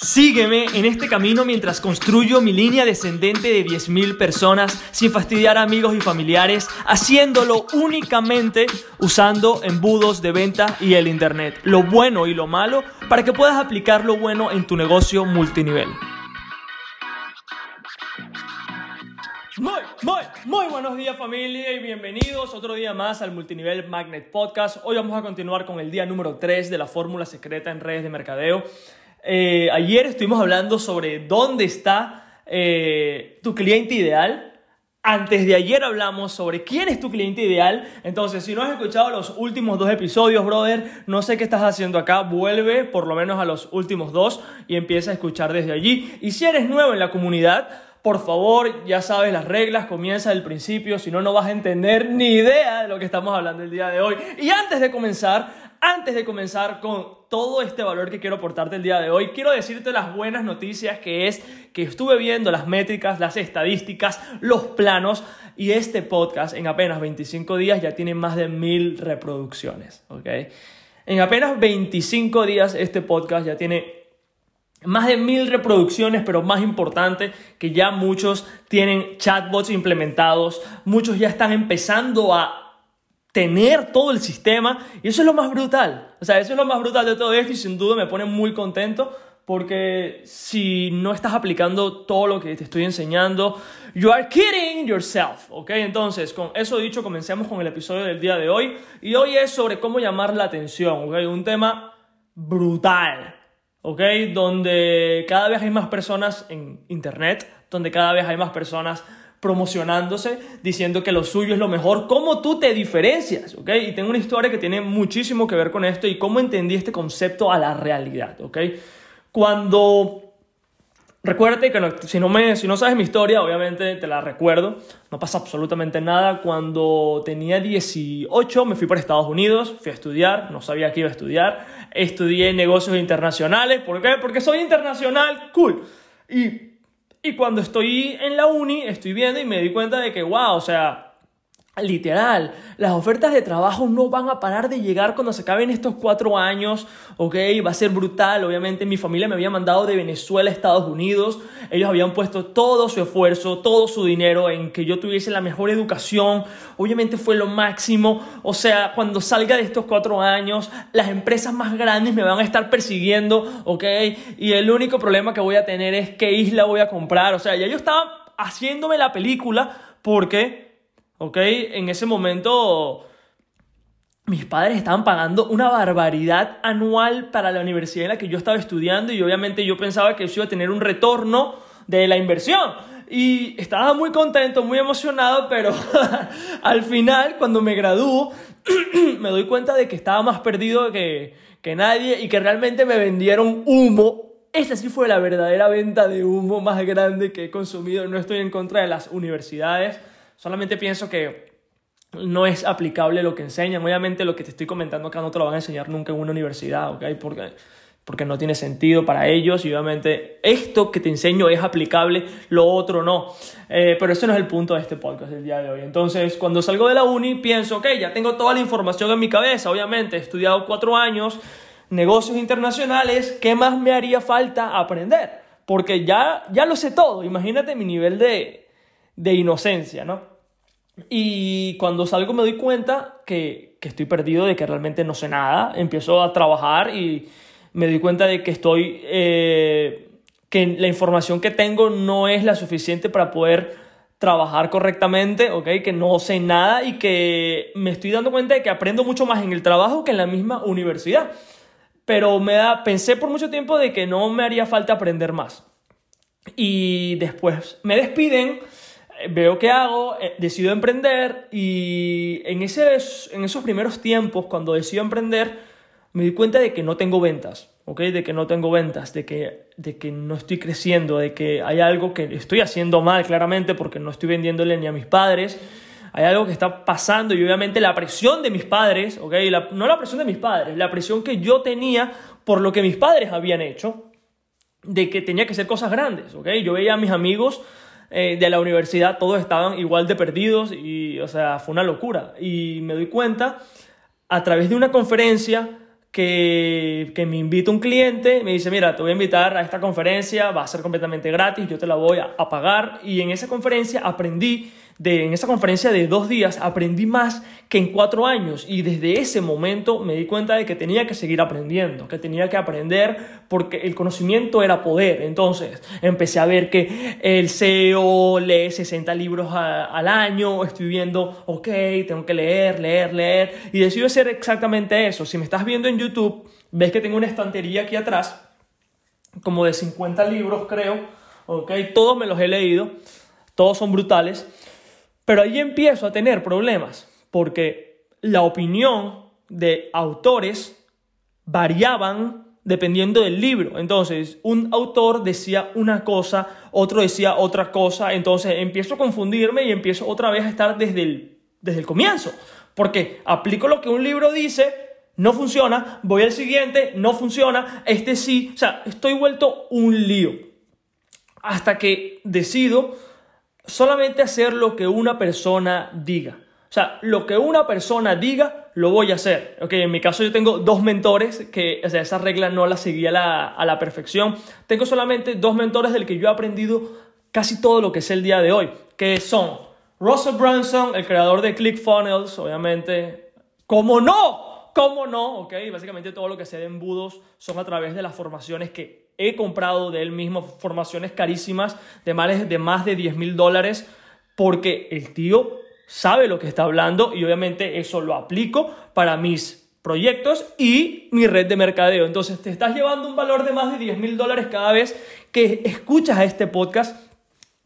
Sígueme en este camino mientras construyo mi línea descendente de 10.000 personas sin fastidiar a amigos y familiares, haciéndolo únicamente usando embudos de venta y el Internet, lo bueno y lo malo, para que puedas aplicar lo bueno en tu negocio multinivel. Muy, muy, muy buenos días familia y bienvenidos otro día más al Multinivel Magnet Podcast. Hoy vamos a continuar con el día número 3 de la fórmula secreta en redes de mercadeo. Eh, ayer estuvimos hablando sobre dónde está eh, tu cliente ideal. Antes de ayer hablamos sobre quién es tu cliente ideal. Entonces, si no has escuchado los últimos dos episodios, brother, no sé qué estás haciendo acá. Vuelve por lo menos a los últimos dos y empieza a escuchar desde allí. Y si eres nuevo en la comunidad, por favor, ya sabes las reglas, comienza del principio, si no, no vas a entender ni idea de lo que estamos hablando el día de hoy. Y antes de comenzar, antes de comenzar con todo este valor que quiero aportarte el día de hoy, quiero decirte las buenas noticias que es que estuve viendo las métricas, las estadísticas, los planos y este podcast en apenas 25 días ya tiene más de mil reproducciones, ¿ok? En apenas 25 días este podcast ya tiene más de mil reproducciones, pero más importante que ya muchos tienen chatbots implementados, muchos ya están empezando a tener todo el sistema y eso es lo más brutal. O sea, eso es lo más brutal de todo esto y sin duda me pone muy contento porque si no estás aplicando todo lo que te estoy enseñando, you are kidding yourself, ¿ok? Entonces, con eso dicho, comencemos con el episodio del día de hoy y hoy es sobre cómo llamar la atención, ¿ok? Un tema brutal, ¿ok? Donde cada vez hay más personas en Internet, donde cada vez hay más personas promocionándose, diciendo que lo suyo es lo mejor, cómo tú te diferencias, ¿ok? Y tengo una historia que tiene muchísimo que ver con esto y cómo entendí este concepto a la realidad, ¿ok? Cuando... Recuérdate que si, no me, si no sabes mi historia, obviamente te la recuerdo, no pasa absolutamente nada. Cuando tenía 18 me fui para Estados Unidos, fui a estudiar, no sabía que iba a estudiar, estudié negocios internacionales, ¿por qué? Porque soy internacional, cool. Y y cuando estoy en la uni, estoy viendo y me di cuenta de que, wow, o sea, Literal, las ofertas de trabajo no van a parar de llegar cuando se acaben estos cuatro años, ¿ok? Va a ser brutal, obviamente mi familia me había mandado de Venezuela a Estados Unidos, ellos habían puesto todo su esfuerzo, todo su dinero en que yo tuviese la mejor educación, obviamente fue lo máximo, o sea, cuando salga de estos cuatro años, las empresas más grandes me van a estar persiguiendo, ¿ok? Y el único problema que voy a tener es qué isla voy a comprar, o sea, ya yo estaba haciéndome la película porque ¿ok? En ese momento mis padres estaban pagando una barbaridad anual para la universidad en la que yo estaba estudiando y obviamente yo pensaba que eso iba a tener un retorno de la inversión. Y estaba muy contento, muy emocionado, pero al final, cuando me gradúo, me doy cuenta de que estaba más perdido que, que nadie y que realmente me vendieron humo. Esa sí fue la verdadera venta de humo más grande que he consumido. No estoy en contra de las universidades Solamente pienso que no es aplicable lo que enseñan. Obviamente lo que te estoy comentando acá no te lo van a enseñar nunca en una universidad, ¿ok? Porque, porque no tiene sentido para ellos y obviamente esto que te enseño es aplicable, lo otro no. Eh, pero ese no es el punto de este podcast el día de hoy. Entonces, cuando salgo de la uni, pienso, ok, ya tengo toda la información en mi cabeza, obviamente, he estudiado cuatro años, negocios internacionales, ¿qué más me haría falta aprender? Porque ya, ya lo sé todo, imagínate mi nivel de, de inocencia, ¿no? Y cuando salgo me doy cuenta que, que, estoy perdido, de que realmente no sé nada, empiezo a trabajar y me doy cuenta de que estoy, eh, que la información que tengo no es la suficiente para poder trabajar correctamente, ¿ok? Que no sé nada y que me estoy dando cuenta de que aprendo mucho más en el trabajo que en la misma universidad. Pero me da, pensé por mucho tiempo de que no me haría falta aprender más. Y después me despiden veo qué hago, eh, decido emprender y en, ese, en esos primeros tiempos, cuando decido emprender, me di cuenta de que no tengo ventas, ¿ok? De que no tengo ventas, de que, de que no estoy creciendo, de que hay algo que estoy haciendo mal claramente porque no estoy vendiéndole ni a mis padres. Hay algo que está pasando y obviamente la presión de mis padres, ¿ok? no la presión de mis padres, la presión que yo tenía por lo que mis padres habían hecho, de que tenía que hacer cosas grandes, ¿ok? Yo veía a mis amigos eh, de la universidad, todos estaban igual de perdidos y, o sea, fue una locura. Y me doy cuenta a través de una conferencia que, que, me invita un cliente, me dice, mira, te voy a invitar a esta conferencia, va a ser completamente gratis, yo te la voy a, a pagar. Y en esa conferencia aprendí de, en esa conferencia de dos días aprendí más que en cuatro años y desde ese momento me di cuenta de que tenía que seguir aprendiendo, que tenía que aprender porque el conocimiento era poder. Entonces empecé a ver que el CEO lee 60 libros al año, estoy viendo, ok, tengo que leer, leer, leer y decido hacer exactamente eso. Si me estás viendo en YouTube, ves que tengo una estantería aquí atrás, como de 50 libros creo, ok, todos me los he leído, todos son brutales. Pero ahí empiezo a tener problemas porque la opinión de autores variaban dependiendo del libro. Entonces, un autor decía una cosa, otro decía otra cosa, entonces empiezo a confundirme y empiezo otra vez a estar desde el, desde el comienzo. Porque aplico lo que un libro dice, no funciona, voy al siguiente, no funciona, este sí, o sea, estoy vuelto un lío. Hasta que decido solamente hacer lo que una persona diga. O sea, lo que una persona diga, lo voy a hacer. Okay, en mi caso yo tengo dos mentores que, o sea, esa regla no la seguía la, a la perfección. Tengo solamente dos mentores del que yo he aprendido casi todo lo que es el día de hoy, que son Russell Brunson, el creador de ClickFunnels, obviamente. ¿Cómo no? ¿Cómo no? Ok, básicamente todo lo que sé de embudos son a través de las formaciones que he comprado de él mismo formaciones carísimas de más de, más de 10 mil dólares porque el tío sabe lo que está hablando y obviamente eso lo aplico para mis proyectos y mi red de mercadeo. Entonces te estás llevando un valor de más de 10 mil dólares cada vez que escuchas a este podcast.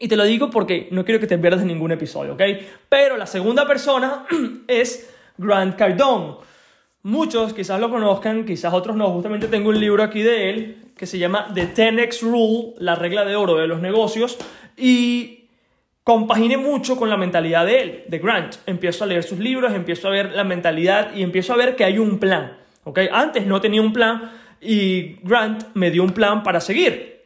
Y te lo digo porque no quiero que te pierdas ningún episodio, ¿ok? Pero la segunda persona es Grant Cardone. Muchos quizás lo conozcan, quizás otros no. Justamente tengo un libro aquí de él que se llama The 10X Rule, la regla de oro de los negocios, y compaginé mucho con la mentalidad de él, de Grant. Empiezo a leer sus libros, empiezo a ver la mentalidad y empiezo a ver que hay un plan. ¿okay? Antes no tenía un plan y Grant me dio un plan para seguir.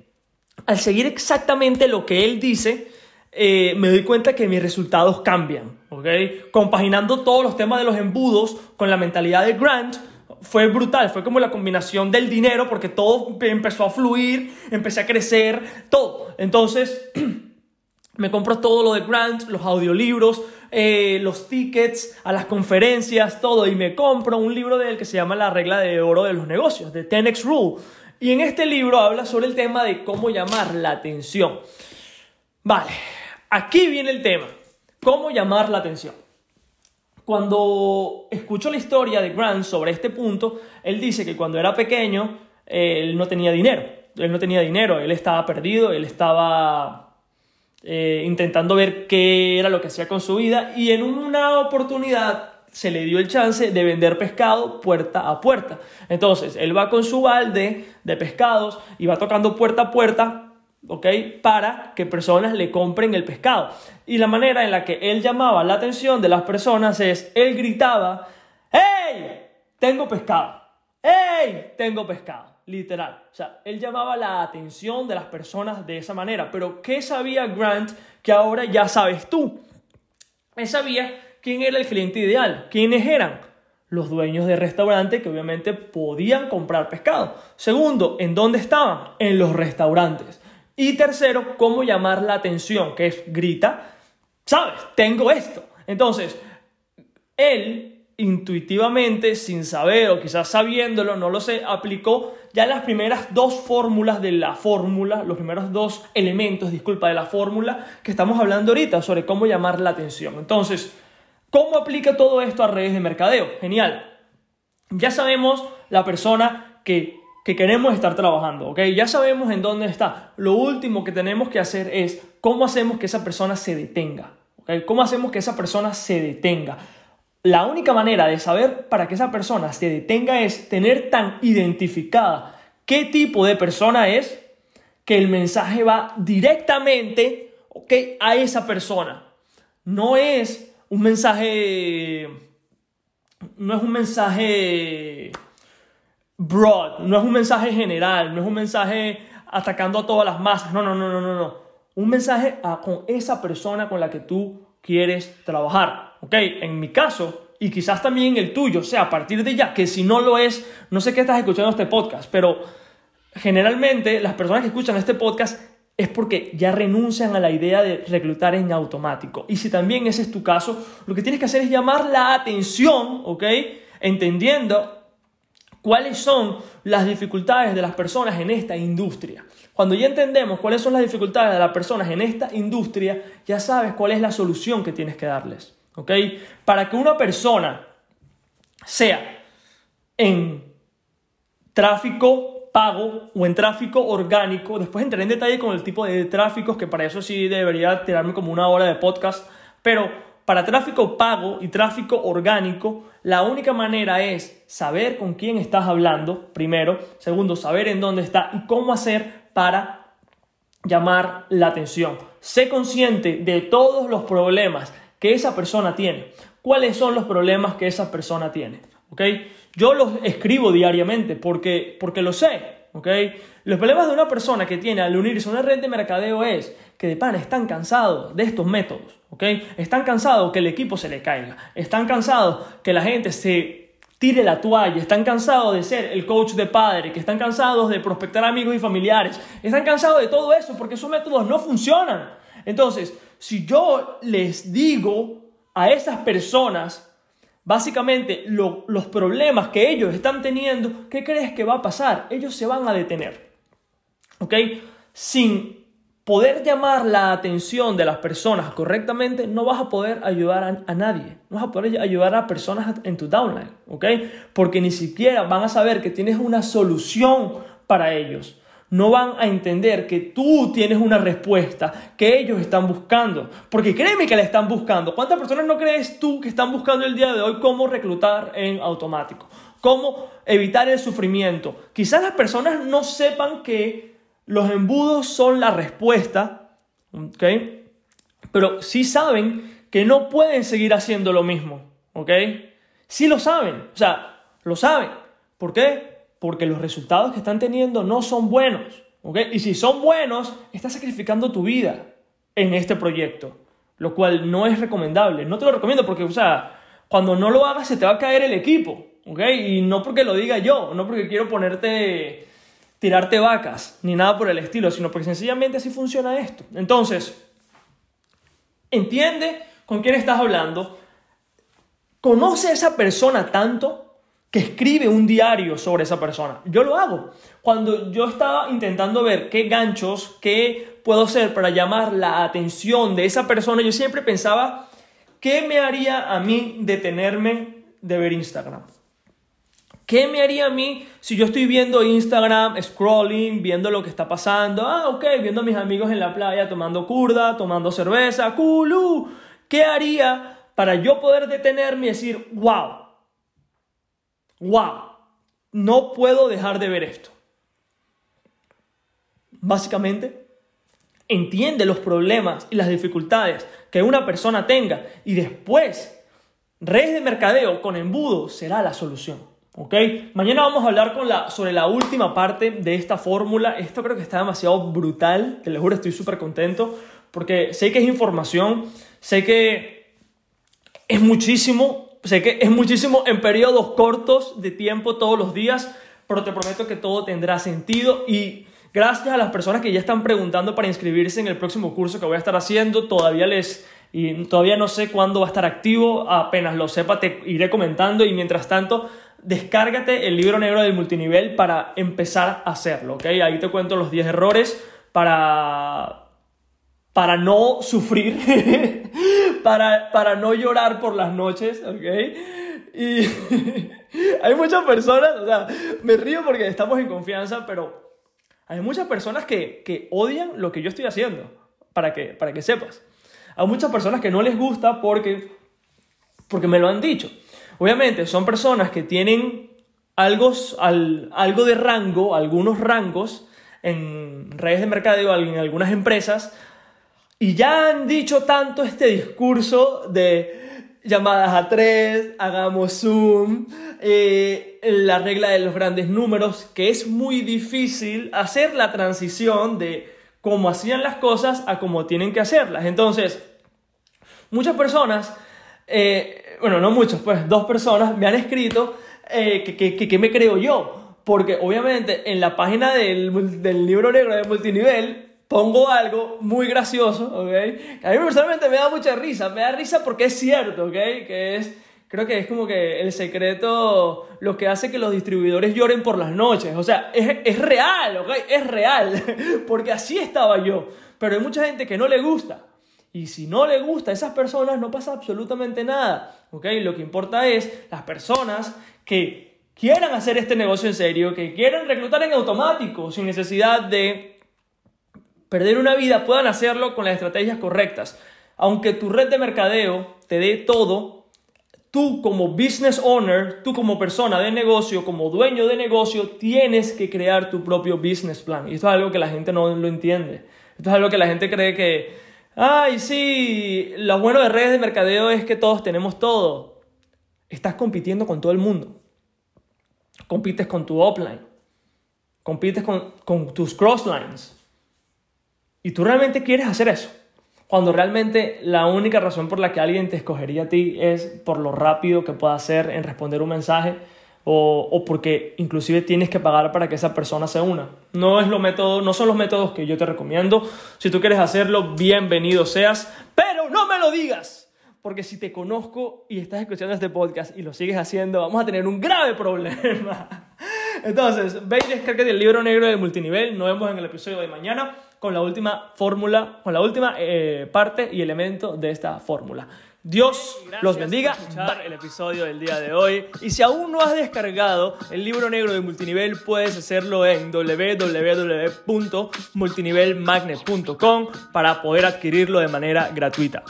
Al seguir exactamente lo que él dice, eh, me doy cuenta que mis resultados cambian. ¿okay? Compaginando todos los temas de los embudos con la mentalidad de Grant, fue brutal, fue como la combinación del dinero porque todo empezó a fluir, empecé a crecer, todo. Entonces, me compro todo lo de Grant, los audiolibros, eh, los tickets a las conferencias, todo, y me compro un libro de él que se llama La regla de oro de los negocios, de 10X Rule. Y en este libro habla sobre el tema de cómo llamar la atención. Vale, aquí viene el tema, cómo llamar la atención. Cuando escucho la historia de Grant sobre este punto, él dice que cuando era pequeño, él no tenía dinero. Él no tenía dinero, él estaba perdido, él estaba eh, intentando ver qué era lo que hacía con su vida y en una oportunidad se le dio el chance de vender pescado puerta a puerta. Entonces, él va con su balde de pescados y va tocando puerta a puerta ¿ok? Para que personas le compren el pescado. Y la manera en la que él llamaba la atención de las personas es, él gritaba, ¡Hey! Tengo pescado. ¡Hey! Tengo pescado. Literal. O sea, él llamaba la atención de las personas de esa manera. Pero ¿qué sabía Grant que ahora ya sabes tú? Él sabía quién era el cliente ideal. ¿Quiénes eran? Los dueños de restaurante que obviamente podían comprar pescado. Segundo, ¿en dónde estaban? En los restaurantes. Y tercero, cómo llamar la atención, que es grita, sabes, tengo esto. Entonces, él intuitivamente, sin saber o quizás sabiéndolo, no lo sé, aplicó ya las primeras dos fórmulas de la fórmula, los primeros dos elementos, disculpa, de la fórmula que estamos hablando ahorita sobre cómo llamar la atención. Entonces, ¿cómo aplica todo esto a redes de mercadeo? Genial. Ya sabemos la persona que que queremos estar trabajando, ¿ok? Ya sabemos en dónde está. Lo último que tenemos que hacer es cómo hacemos que esa persona se detenga, ¿ok? ¿Cómo hacemos que esa persona se detenga? La única manera de saber para que esa persona se detenga es tener tan identificada qué tipo de persona es que el mensaje va directamente, ¿ok? A esa persona. No es un mensaje... No es un mensaje broad, no es un mensaje general, no es un mensaje atacando a todas las masas, no, no, no, no, no, no. Un mensaje con esa persona con la que tú quieres trabajar, ¿ok? En mi caso, y quizás también el tuyo, o sea, a partir de ya, que si no lo es, no sé qué estás escuchando este podcast, pero generalmente las personas que escuchan este podcast es porque ya renuncian a la idea de reclutar en automático. Y si también ese es tu caso, lo que tienes que hacer es llamar la atención, ¿ok? Entendiendo cuáles son las dificultades de las personas en esta industria. Cuando ya entendemos cuáles son las dificultades de las personas en esta industria, ya sabes cuál es la solución que tienes que darles. ¿Ok? Para que una persona sea en tráfico pago o en tráfico orgánico, después entraré en detalle con el tipo de tráficos, que para eso sí debería tirarme como una hora de podcast, pero para tráfico pago y tráfico orgánico, la única manera es saber con quién estás hablando, primero, segundo, saber en dónde está y cómo hacer para llamar la atención. Sé consciente de todos los problemas que esa persona tiene. ¿Cuáles son los problemas que esa persona tiene? ¿Ok? Yo los escribo diariamente porque, porque lo sé. ¿Ok? Los problemas de una persona que tiene al unirse a una red de mercadeo es que de pan están cansados de estos métodos. ¿Ok? Están cansados que el equipo se le caiga. Están cansados que la gente se tire la toalla, están cansados de ser el coach de padre, que están cansados de prospectar amigos y familiares, están cansados de todo eso porque esos métodos no funcionan. Entonces, si yo les digo a esas personas básicamente los problemas que ellos están teniendo, ¿qué crees que va a pasar? Ellos se van a detener. ¿Ok? Sin poder llamar la atención de las personas correctamente, no vas a poder ayudar a, a, nadie. No vas a poder ayudar a personas en tu downline. ¿Ok? Porque ni siquiera van a saber que tienes una solución para ellos no van a entender que tú tienes una respuesta que ellos están buscando. Porque créeme que la están buscando. ¿Cuántas personas no crees tú que están buscando el día de hoy cómo reclutar en automático? ¿Cómo evitar el sufrimiento? Quizás las personas no sepan que los embudos son la respuesta, ¿ok? Pero sí saben que no pueden seguir haciendo lo mismo, ¿ok? Sí lo saben, o sea, lo saben. ¿Por qué? porque los resultados que están teniendo no son buenos. Y si son buenos, estás sacrificando tu vida en este proyecto, lo cual no es recomendable. No te lo recomiendo porque, o sea, cuando no lo hagas se te va a caer el equipo. Y no porque lo diga yo, no porque quiero ponerte, tirarte vacas, ni nada por el estilo, sino porque sencillamente así funciona esto. Entonces, entiende con quién estás hablando, conoce a esa persona tanto que escribe un diario sobre esa persona. Yo lo hago. Cuando yo estaba intentando ver qué ganchos, qué puedo hacer para llamar la atención de esa persona, yo siempre pensaba, ¿qué me haría a mí detenerme de ver Instagram? ¿Qué me haría a mí si yo estoy viendo Instagram, scrolling, viendo lo que está pasando? Ah, ok, viendo a mis amigos en la playa tomando curda, tomando cerveza, culu. ¿Qué haría para yo poder detenerme y decir, wow, wow, no puedo dejar de ver esto. Básicamente, entiende los problemas y las dificultades que una persona tenga y después, redes de mercadeo con embudo será la solución. ¿Ok? Mañana vamos a hablar con la, sobre la última parte de esta fórmula. Esto creo que está demasiado brutal. Te lo juro, estoy súper contento porque sé que es información, sé que es muchísimo, sé que es muchísimo en periodos cortos de tiempo todos los días, pero te prometo que todo tendrá sentido y gracias a las personas que ya están preguntando para inscribirse en el próximo curso que voy a estar haciendo, todavía les y todavía no sé cuándo va a estar activo, apenas lo sepa te iré comentando y mientras tanto descárgate el libro negro del multinivel para empezar a hacerlo, ¿ok? Ahí te cuento los 10 errores para para no sufrir, para, para no llorar por las noches, ¿ok? Y hay muchas personas, o sea, me río porque estamos en confianza, pero hay muchas personas que, que odian lo que yo estoy haciendo, para que, para que sepas. Hay muchas personas que no les gusta porque, porque me lo han dicho. Obviamente son personas que tienen algo, algo de rango, algunos rangos en redes de mercadeo, en algunas empresas, y ya han dicho tanto este discurso de llamadas a tres, hagamos Zoom, eh, la regla de los grandes números, que es muy difícil hacer la transición de cómo hacían las cosas a cómo tienen que hacerlas. Entonces, muchas personas eh, bueno, no muchos, pues dos personas me han escrito eh, que, que, que, me creo yo. Porque obviamente en la página del, del libro negro de multinivel pongo algo muy gracioso, ¿ok? A mí personalmente me da mucha risa, me da risa porque es cierto, ¿ok? Que es, creo que es como que el secreto, lo que hace que los distribuidores lloren por las noches, o sea, es, es real, ¿ok? Es real, porque así estaba yo, pero hay mucha gente que no le gusta. Y si no le gusta a esas personas, no pasa absolutamente nada. ¿ok? Lo que importa es las personas que quieran hacer este negocio en serio, que quieran reclutar en automático, sin necesidad de perder una vida, puedan hacerlo con las estrategias correctas. Aunque tu red de mercadeo te dé todo, tú como business owner, tú como persona de negocio, como dueño de negocio, tienes que crear tu propio business plan. Y esto es algo que la gente no lo entiende. Esto es algo que la gente cree que, ay, sí, lo bueno de redes de mercadeo es que todos tenemos todo. Estás compitiendo con todo el mundo. Compites con tu offline. Compites con, con tus crosslines. Y tú realmente quieres hacer eso. Cuando realmente la única razón por la que alguien te escogería a ti es por lo rápido que pueda hacer en responder un mensaje o, o, porque inclusive tienes que pagar para que esa persona se una. No, es lo método, no son los métodos que yo te recomiendo. Si tú quieres hacerlo, bienvenido seas, pero no me lo digas. Porque si te conozco y estás escuchando este podcast y lo sigues haciendo, vamos a tener un grave problema. Entonces, ve y el libro negro de multinivel. Nos vemos en el episodio de mañana con la última fórmula, con la última eh, parte y elemento de esta fórmula. Dios los bendiga. Por el episodio del día de hoy. Y si aún no has descargado el libro negro de multinivel, puedes hacerlo en www.multinivelmagnet.com para poder adquirirlo de manera gratuita.